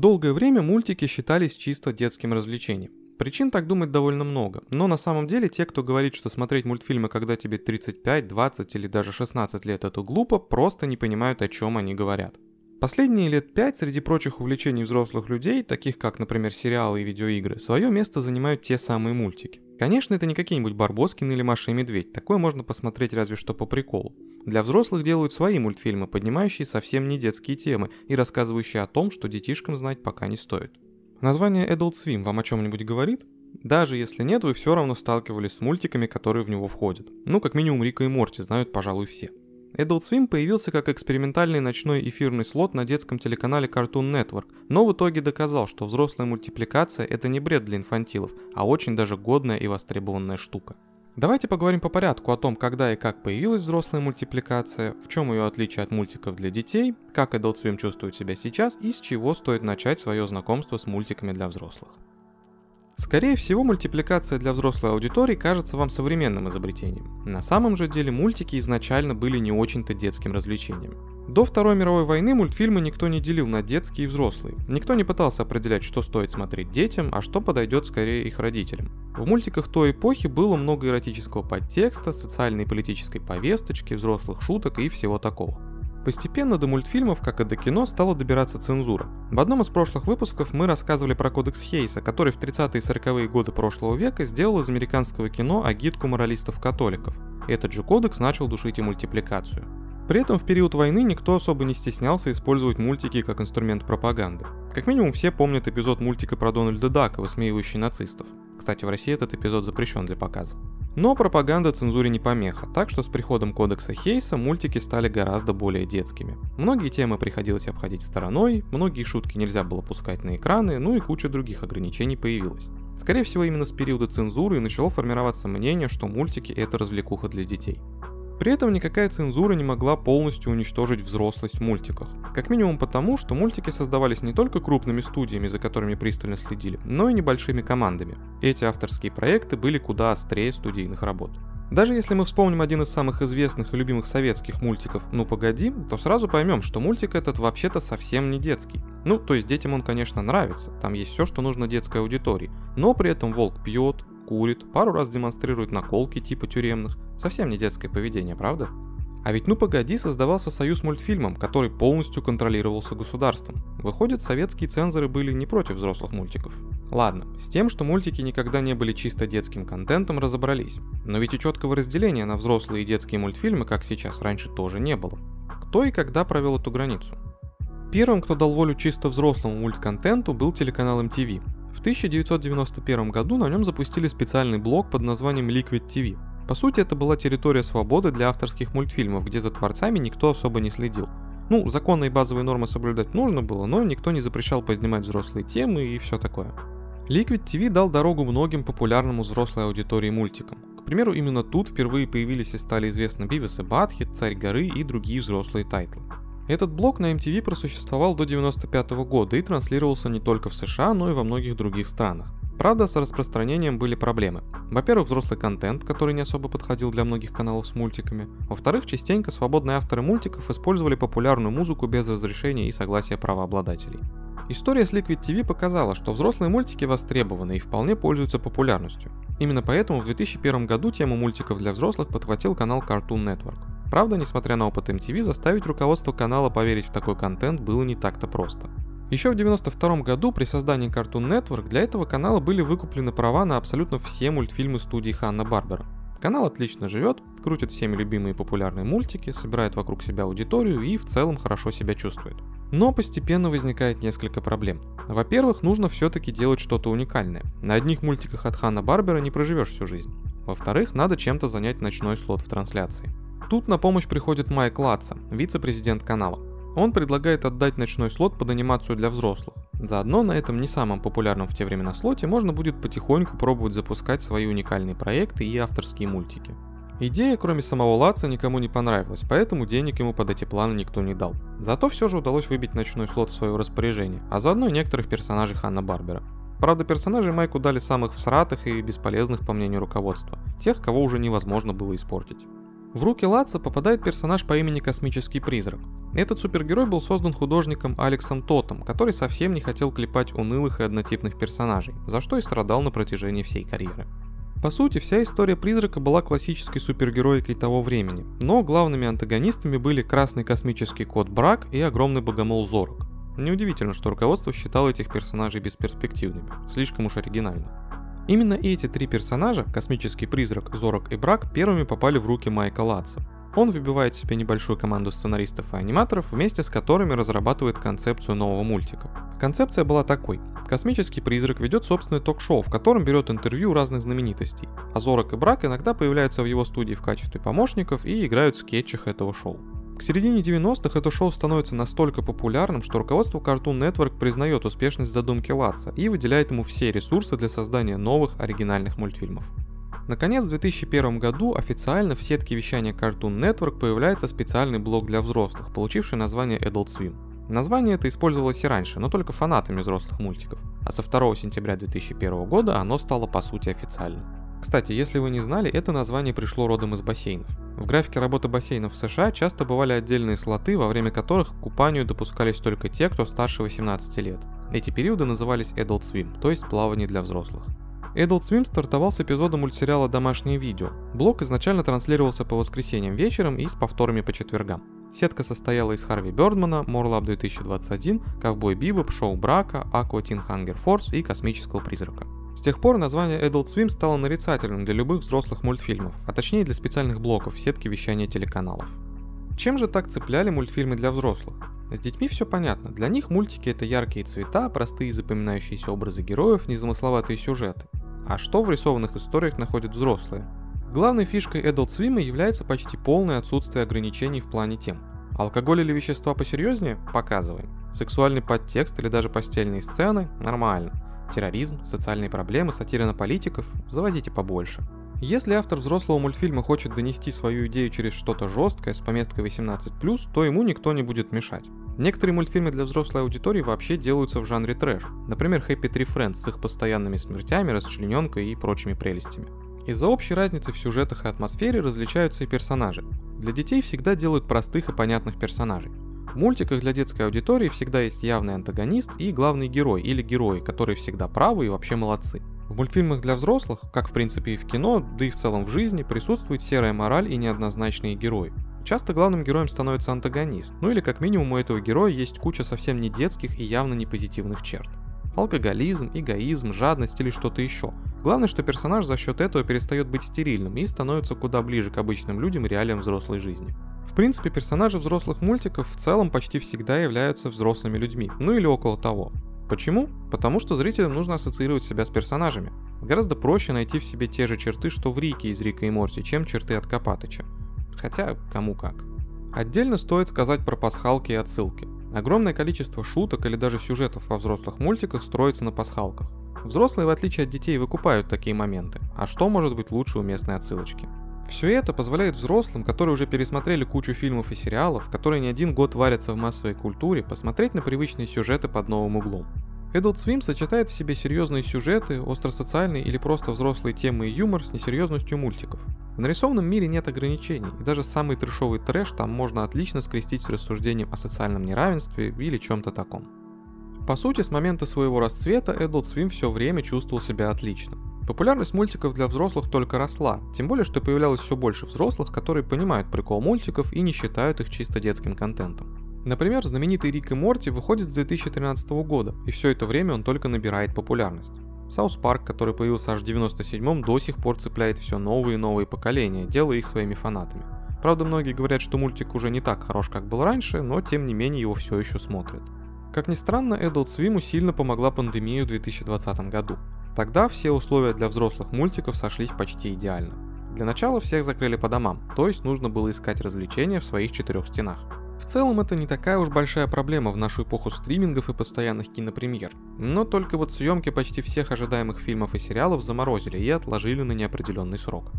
Долгое время мультики считались чисто детским развлечением. Причин так думать довольно много, но на самом деле те, кто говорит, что смотреть мультфильмы, когда тебе 35, 20 или даже 16 лет, это глупо, просто не понимают, о чем они говорят. Последние лет пять среди прочих увлечений взрослых людей, таких как, например, сериалы и видеоигры, свое место занимают те самые мультики. Конечно, это не какие-нибудь Барбоскины или Маша и Медведь, такое можно посмотреть разве что по приколу. Для взрослых делают свои мультфильмы, поднимающие совсем не детские темы и рассказывающие о том, что детишкам знать пока не стоит. Название Adult Swim вам о чем-нибудь говорит? Даже если нет, вы все равно сталкивались с мультиками, которые в него входят. Ну, как минимум Рика и Морти знают, пожалуй, все. Adult Swim появился как экспериментальный ночной эфирный слот на детском телеканале Cartoon Network, но в итоге доказал, что взрослая мультипликация – это не бред для инфантилов, а очень даже годная и востребованная штука. Давайте поговорим по порядку о том, когда и как появилась взрослая мультипликация, в чем ее отличие от мультиков для детей, как Adult Swim чувствует себя сейчас и с чего стоит начать свое знакомство с мультиками для взрослых. Скорее всего, мультипликация для взрослой аудитории кажется вам современным изобретением. На самом же деле мультики изначально были не очень-то детским развлечением. До Второй мировой войны мультфильмы никто не делил на детские и взрослые. Никто не пытался определять, что стоит смотреть детям, а что подойдет скорее их родителям. В мультиках той эпохи было много эротического подтекста, социальной и политической повесточки, взрослых шуток и всего такого. Постепенно до мультфильмов, как и до кино, стала добираться цензура. В одном из прошлых выпусков мы рассказывали про кодекс Хейса, который в 30-е и 40-е годы прошлого века сделал из американского кино агитку моралистов-католиков. Этот же кодекс начал душить и мультипликацию. При этом в период войны никто особо не стеснялся использовать мультики как инструмент пропаганды. Как минимум все помнят эпизод мультика про Дональда Дака, высмеивающий нацистов. Кстати, в России этот эпизод запрещен для показа. Но пропаганда цензуре не помеха, так что с приходом кодекса Хейса мультики стали гораздо более детскими. Многие темы приходилось обходить стороной, многие шутки нельзя было пускать на экраны, ну и куча других ограничений появилась. Скорее всего, именно с периода цензуры начало формироваться мнение, что мультики это развлекуха для детей. При этом никакая цензура не могла полностью уничтожить взрослость в мультиках. Как минимум потому, что мультики создавались не только крупными студиями, за которыми пристально следили, но и небольшими командами. Эти авторские проекты были куда острее студийных работ. Даже если мы вспомним один из самых известных и любимых советских мультиков «Ну погоди», то сразу поймем, что мультик этот вообще-то совсем не детский. Ну, то есть детям он, конечно, нравится, там есть все, что нужно детской аудитории, но при этом волк пьет, курит, пару раз демонстрирует наколки типа тюремных. Совсем не детское поведение, правда? А ведь ну погоди создавался союз мультфильмом, который полностью контролировался государством. Выходит, советские цензоры были не против взрослых мультиков. Ладно, с тем, что мультики никогда не были чисто детским контентом, разобрались. Но ведь и четкого разделения на взрослые и детские мультфильмы, как сейчас, раньше тоже не было. Кто и когда провел эту границу? Первым, кто дал волю чисто взрослому мультконтенту, был телеканал MTV. В 1991 году на нем запустили специальный блок под названием Liquid TV. По сути, это была территория свободы для авторских мультфильмов, где за творцами никто особо не следил. Ну, законные базовые нормы соблюдать нужно было, но никто не запрещал поднимать взрослые темы и все такое. Liquid TV дал дорогу многим популярным у взрослой аудитории мультикам. К примеру, именно тут впервые появились и стали известны Бивис и Баттхед, Царь горы и другие взрослые тайтлы. Этот блок на MTV просуществовал до 1995 года и транслировался не только в США, но и во многих других странах. Правда, с распространением были проблемы. Во-первых, взрослый контент, который не особо подходил для многих каналов с мультиками. Во-вторых, частенько свободные авторы мультиков использовали популярную музыку без разрешения и согласия правообладателей. История с Liquid TV показала, что взрослые мультики востребованы и вполне пользуются популярностью. Именно поэтому в 2001 году тему мультиков для взрослых подхватил канал Cartoon Network. Правда, несмотря на опыт MTV, заставить руководство канала поверить в такой контент было не так-то просто. Еще в 1992 году при создании Cartoon Network для этого канала были выкуплены права на абсолютно все мультфильмы студии Ханна Барбера. Канал отлично живет, крутит всеми любимые популярные мультики, собирает вокруг себя аудиторию и в целом хорошо себя чувствует. Но постепенно возникает несколько проблем. Во-первых, нужно все-таки делать что-то уникальное. На одних мультиках от Ханна Барбера не проживешь всю жизнь. Во-вторых, надо чем-то занять ночной слот в трансляции. Тут на помощь приходит Майк Латца, вице-президент канала. Он предлагает отдать ночной слот под анимацию для взрослых. Заодно на этом не самом популярном в те времена слоте можно будет потихоньку пробовать запускать свои уникальные проекты и авторские мультики. Идея, кроме самого Лаца, никому не понравилась, поэтому денег ему под эти планы никто не дал. Зато все же удалось выбить ночной слот в свое распоряжение, а заодно и некоторых персонажей Ханна Барбера. Правда, персонажей Майку дали самых всратых и бесполезных, по мнению руководства. Тех, кого уже невозможно было испортить. В руки Латца попадает персонаж по имени Космический Призрак. Этот супергерой был создан художником Алексом Тотом, который совсем не хотел клепать унылых и однотипных персонажей, за что и страдал на протяжении всей карьеры. По сути, вся история призрака была классической супергероикой того времени, но главными антагонистами были красный космический кот Брак и огромный богомол Зорок. Неудивительно, что руководство считало этих персонажей бесперспективными, слишком уж оригинально. Именно эти три персонажа, космический призрак, Зорок и Брак, первыми попали в руки Майка Латса. Он выбивает себе небольшую команду сценаристов и аниматоров, вместе с которыми разрабатывает концепцию нового мультика. Концепция была такой. Космический призрак ведет собственное ток-шоу, в котором берет интервью разных знаменитостей. А Зорок и Брак иногда появляются в его студии в качестве помощников и играют в скетчах этого шоу. К середине 90-х это шоу становится настолько популярным, что руководство Cartoon Network признает успешность задумки Латца и выделяет ему все ресурсы для создания новых оригинальных мультфильмов. Наконец, в 2001 году официально в сетке вещания Cartoon Network появляется специальный блог для взрослых, получивший название Adult Swim. Название это использовалось и раньше, но только фанатами взрослых мультиков. А со 2 сентября 2001 года оно стало по сути официальным. Кстати, если вы не знали, это название пришло родом из бассейнов. В графике работы бассейнов в США часто бывали отдельные слоты, во время которых к купанию допускались только те, кто старше 18 лет. Эти периоды назывались Adult Swim, то есть плавание для взрослых. Adult Swim стартовал с эпизода мультсериала «Домашнее видео». Блок изначально транслировался по воскресеньям вечером и с повторами по четвергам. Сетка состояла из Харви Бёрдмана, Морлаб 2021, Ковбой Бибоп, Шоу Брака, Aqua Teen Hunger Force и Космического призрака. С тех пор название Adult Swim стало нарицательным для любых взрослых мультфильмов, а точнее для специальных блоков в сетке вещания телеканалов. Чем же так цепляли мультфильмы для взрослых? С детьми все понятно. Для них мультики это яркие цвета, простые запоминающиеся образы героев, незамысловатые сюжеты. А что в рисованных историях находят взрослые? Главной фишкой Adult Swim является почти полное отсутствие ограничений в плане тем. Алкоголь или вещества посерьезнее? Показываем. Сексуальный подтекст или даже постельные сцены? Нормально. Терроризм, социальные проблемы, сатира на политиков – завозите побольше. Если автор взрослого мультфильма хочет донести свою идею через что-то жесткое с пометкой 18+, то ему никто не будет мешать. Некоторые мультфильмы для взрослой аудитории вообще делаются в жанре трэш. Например, Happy Tree Friends с их постоянными смертями, расчлененкой и прочими прелестями. Из-за общей разницы в сюжетах и атмосфере различаются и персонажи. Для детей всегда делают простых и понятных персонажей. Мультиках для детской аудитории всегда есть явный антагонист и главный герой или герои, которые всегда правы и вообще молодцы. В мультфильмах для взрослых, как в принципе и в кино, да и в целом в жизни, присутствует серая мораль и неоднозначные герои. Часто главным героем становится антагонист, ну или как минимум у этого героя есть куча совсем не детских и явно не позитивных черт. Алкоголизм, эгоизм, жадность или что-то еще. Главное, что персонаж за счет этого перестает быть стерильным и становится куда ближе к обычным людям и реалиям взрослой жизни. В принципе, персонажи взрослых мультиков в целом почти всегда являются взрослыми людьми, ну или около того. Почему? Потому что зрителям нужно ассоциировать себя с персонажами. Гораздо проще найти в себе те же черты, что в Рике из Рика и Морти, чем черты от Копатыча. Хотя, кому как. Отдельно стоит сказать про пасхалки и отсылки. Огромное количество шуток или даже сюжетов во взрослых мультиках строится на пасхалках. Взрослые, в отличие от детей, выкупают такие моменты. А что может быть лучше уместной отсылочки? Все это позволяет взрослым, которые уже пересмотрели кучу фильмов и сериалов, которые не один год варятся в массовой культуре, посмотреть на привычные сюжеты под новым углом. Adult Swim сочетает в себе серьезные сюжеты, остросоциальные или просто взрослые темы и юмор с несерьезностью мультиков. В нарисованном мире нет ограничений, и даже самый трешовый трэш там можно отлично скрестить с рассуждением о социальном неравенстве или чем-то таком. По сути, с момента своего расцвета Adult Swim все время чувствовал себя отлично. Популярность мультиков для взрослых только росла, тем более, что появлялось все больше взрослых, которые понимают прикол мультиков и не считают их чисто детским контентом. Например, знаменитый Рик и Морти выходит с 2013 года, и все это время он только набирает популярность. South Park, который появился аж в 97-м, до сих пор цепляет все новые и новые поколения, делая их своими фанатами. Правда, многие говорят, что мультик уже не так хорош, как был раньше, но тем не менее его все еще смотрят. Как ни странно, Adult Swim сильно помогла пандемия в 2020 году. Тогда все условия для взрослых мультиков сошлись почти идеально. Для начала всех закрыли по домам, то есть нужно было искать развлечения в своих четырех стенах. В целом это не такая уж большая проблема в нашу эпоху стримингов и постоянных кинопремьер. Но только вот съемки почти всех ожидаемых фильмов и сериалов заморозили и отложили на неопределенный срок.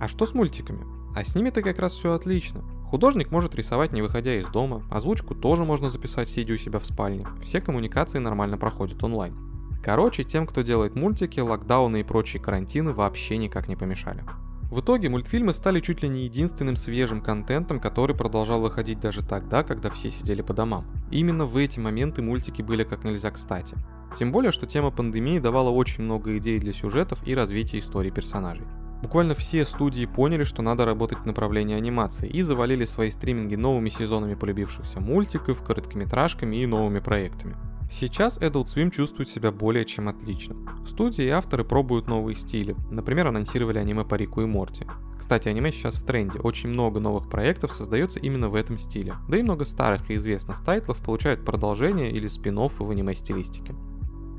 А что с мультиками? А с ними-то как раз все отлично. Художник может рисовать не выходя из дома, озвучку тоже можно записать сидя у себя в спальне. Все коммуникации нормально проходят онлайн. Короче, тем, кто делает мультики, локдауны и прочие карантины вообще никак не помешали. В итоге мультфильмы стали чуть ли не единственным свежим контентом, который продолжал выходить даже тогда, когда все сидели по домам. Именно в эти моменты мультики были как нельзя кстати. Тем более, что тема пандемии давала очень много идей для сюжетов и развития истории персонажей. Буквально все студии поняли, что надо работать в направлении анимации и завалили свои стриминги новыми сезонами полюбившихся мультиков, короткометражками и новыми проектами. Сейчас Adult Swim чувствует себя более чем отлично. Студии и авторы пробуют новые стили. Например, анонсировали аниме по Рику и Морти. Кстати, аниме сейчас в тренде. Очень много новых проектов создается именно в этом стиле. Да и много старых и известных тайтлов получают продолжение или спин в аниме-стилистике.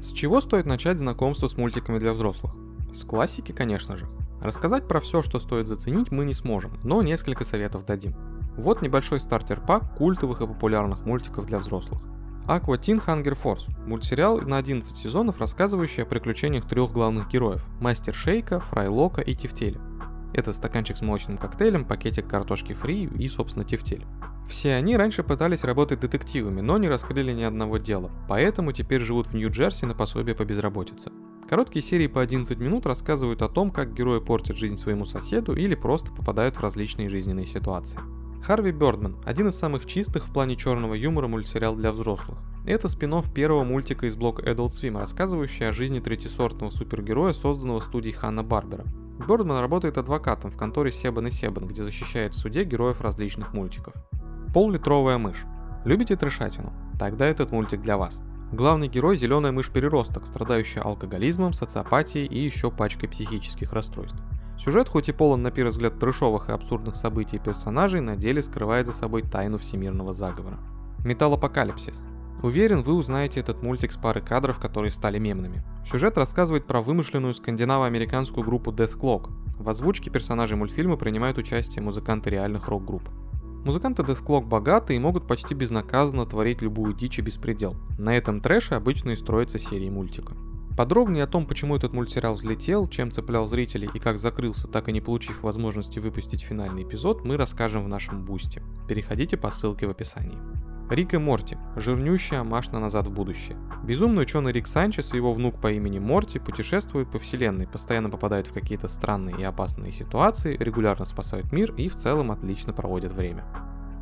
С чего стоит начать знакомство с мультиками для взрослых? С классики, конечно же. Рассказать про все, что стоит заценить, мы не сможем, но несколько советов дадим. Вот небольшой стартер-пак культовых и популярных мультиков для взрослых. Aqua Teen Hunger Force – мультсериал на 11 сезонов, рассказывающий о приключениях трех главных героев – Мастер Шейка, Фрайлока и Тефтеля. Это стаканчик с молочным коктейлем, пакетик картошки фри и, собственно, Тефтель. Все они раньше пытались работать детективами, но не раскрыли ни одного дела, поэтому теперь живут в Нью-Джерси на пособие по безработице. Короткие серии по 11 минут рассказывают о том, как герои портят жизнь своему соседу или просто попадают в различные жизненные ситуации. Харви Бёрдман – один из самых чистых в плане черного юмора мультсериал для взрослых. Это спин первого мультика из блока Adult Swim, рассказывающий о жизни третисортного супергероя, созданного студией Ханна Барбера. Бёрдман работает адвокатом в конторе Себан и Себан, где защищает в суде героев различных мультиков. Пол-литровая мышь. Любите трешатину? Тогда этот мультик для вас. Главный герой – зеленая мышь-переросток, страдающая алкоголизмом, социопатией и еще пачкой психических расстройств. Сюжет, хоть и полон на первый взгляд трешовых и абсурдных событий и персонажей, на деле скрывает за собой тайну всемирного заговора. Металлопокалипсис. Уверен, вы узнаете этот мультик с пары кадров, которые стали мемными. Сюжет рассказывает про вымышленную скандинаво-американскую группу Death Clock. В озвучке персонажей мультфильма принимают участие музыканты реальных рок-групп. Музыканты Десклок богаты и могут почти безнаказанно творить любую дичь и беспредел. На этом трэше обычно и строятся серии мультика. Подробнее о том, почему этот мультсериал взлетел, чем цеплял зрителей и как закрылся, так и не получив возможности выпустить финальный эпизод, мы расскажем в нашем бусте. Переходите по ссылке в описании. Рик и Морти. Жирнющая машина назад в будущее. Безумный ученый Рик Санчес и его внук по имени Морти путешествуют по вселенной, постоянно попадают в какие-то странные и опасные ситуации, регулярно спасают мир и в целом отлично проводят время.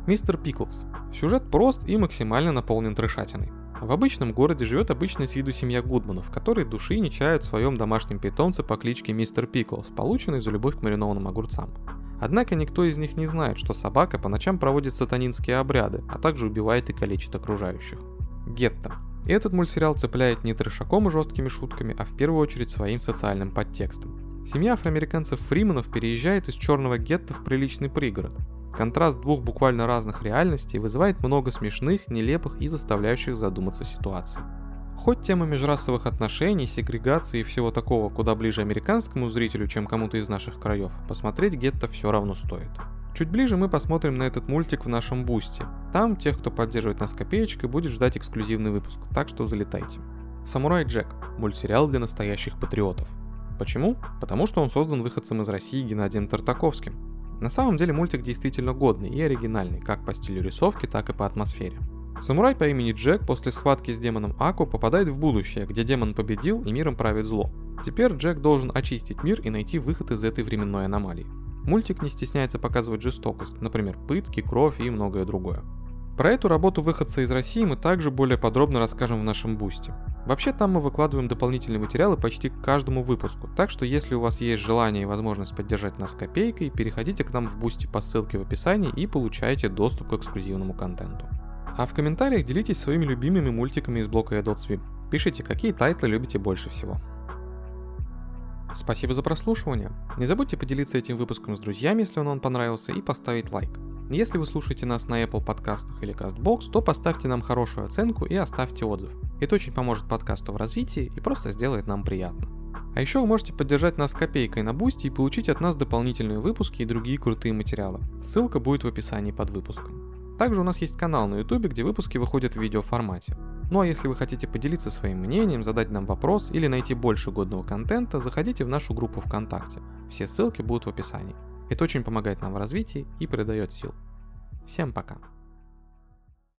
Мистер Пиклс. Сюжет прост и максимально наполнен трешатиной. В обычном городе живет обычная с виду семья Гудманов, которые души не чают в своем домашнем питомце по кличке Мистер Пиклс, полученный за любовь к маринованным огурцам. Однако никто из них не знает, что собака по ночам проводит сатанинские обряды, а также убивает и калечит окружающих. Гетто. Этот мультсериал цепляет не трешаком и жесткими шутками, а в первую очередь своим социальным подтекстом. Семья афроамериканцев Фриманов переезжает из черного гетто в приличный пригород. Контраст двух буквально разных реальностей вызывает много смешных, нелепых и заставляющих задуматься ситуаций. Хоть тема межрасовых отношений, сегрегации и всего такого куда ближе американскому зрителю, чем кому-то из наших краев, посмотреть гетто все равно стоит. Чуть ближе мы посмотрим на этот мультик в нашем бусте. Там тех, кто поддерживает нас копеечкой, будет ждать эксклюзивный выпуск, так что залетайте. Самурай Джек – мультсериал для настоящих патриотов. Почему? Потому что он создан выходцем из России Геннадием Тартаковским. На самом деле мультик действительно годный и оригинальный, как по стилю рисовки, так и по атмосфере. Самурай по имени Джек после схватки с демоном Аку попадает в будущее, где демон победил и миром правит зло. Теперь Джек должен очистить мир и найти выход из этой временной аномалии. Мультик не стесняется показывать жестокость, например, пытки, кровь и многое другое. Про эту работу выходца из России мы также более подробно расскажем в нашем бусте. Вообще там мы выкладываем дополнительные материалы почти к каждому выпуску, так что если у вас есть желание и возможность поддержать нас копейкой, переходите к нам в бусте по ссылке в описании и получайте доступ к эксклюзивному контенту. А в комментариях делитесь своими любимыми мультиками из блока Adult Swim. Пишите, какие тайтлы любите больше всего. Спасибо за прослушивание. Не забудьте поделиться этим выпуском с друзьями, если он вам понравился, и поставить лайк. Если вы слушаете нас на Apple подкастах или CastBox, то поставьте нам хорошую оценку и оставьте отзыв. Это очень поможет подкасту в развитии и просто сделает нам приятно. А еще вы можете поддержать нас копейкой на Boosty и получить от нас дополнительные выпуски и другие крутые материалы. Ссылка будет в описании под выпуском. Также у нас есть канал на YouTube, где выпуски выходят в видеоформате. Ну а если вы хотите поделиться своим мнением, задать нам вопрос или найти больше годного контента, заходите в нашу группу ВКонтакте. Все ссылки будут в описании. Это очень помогает нам в развитии и придает сил. Всем пока.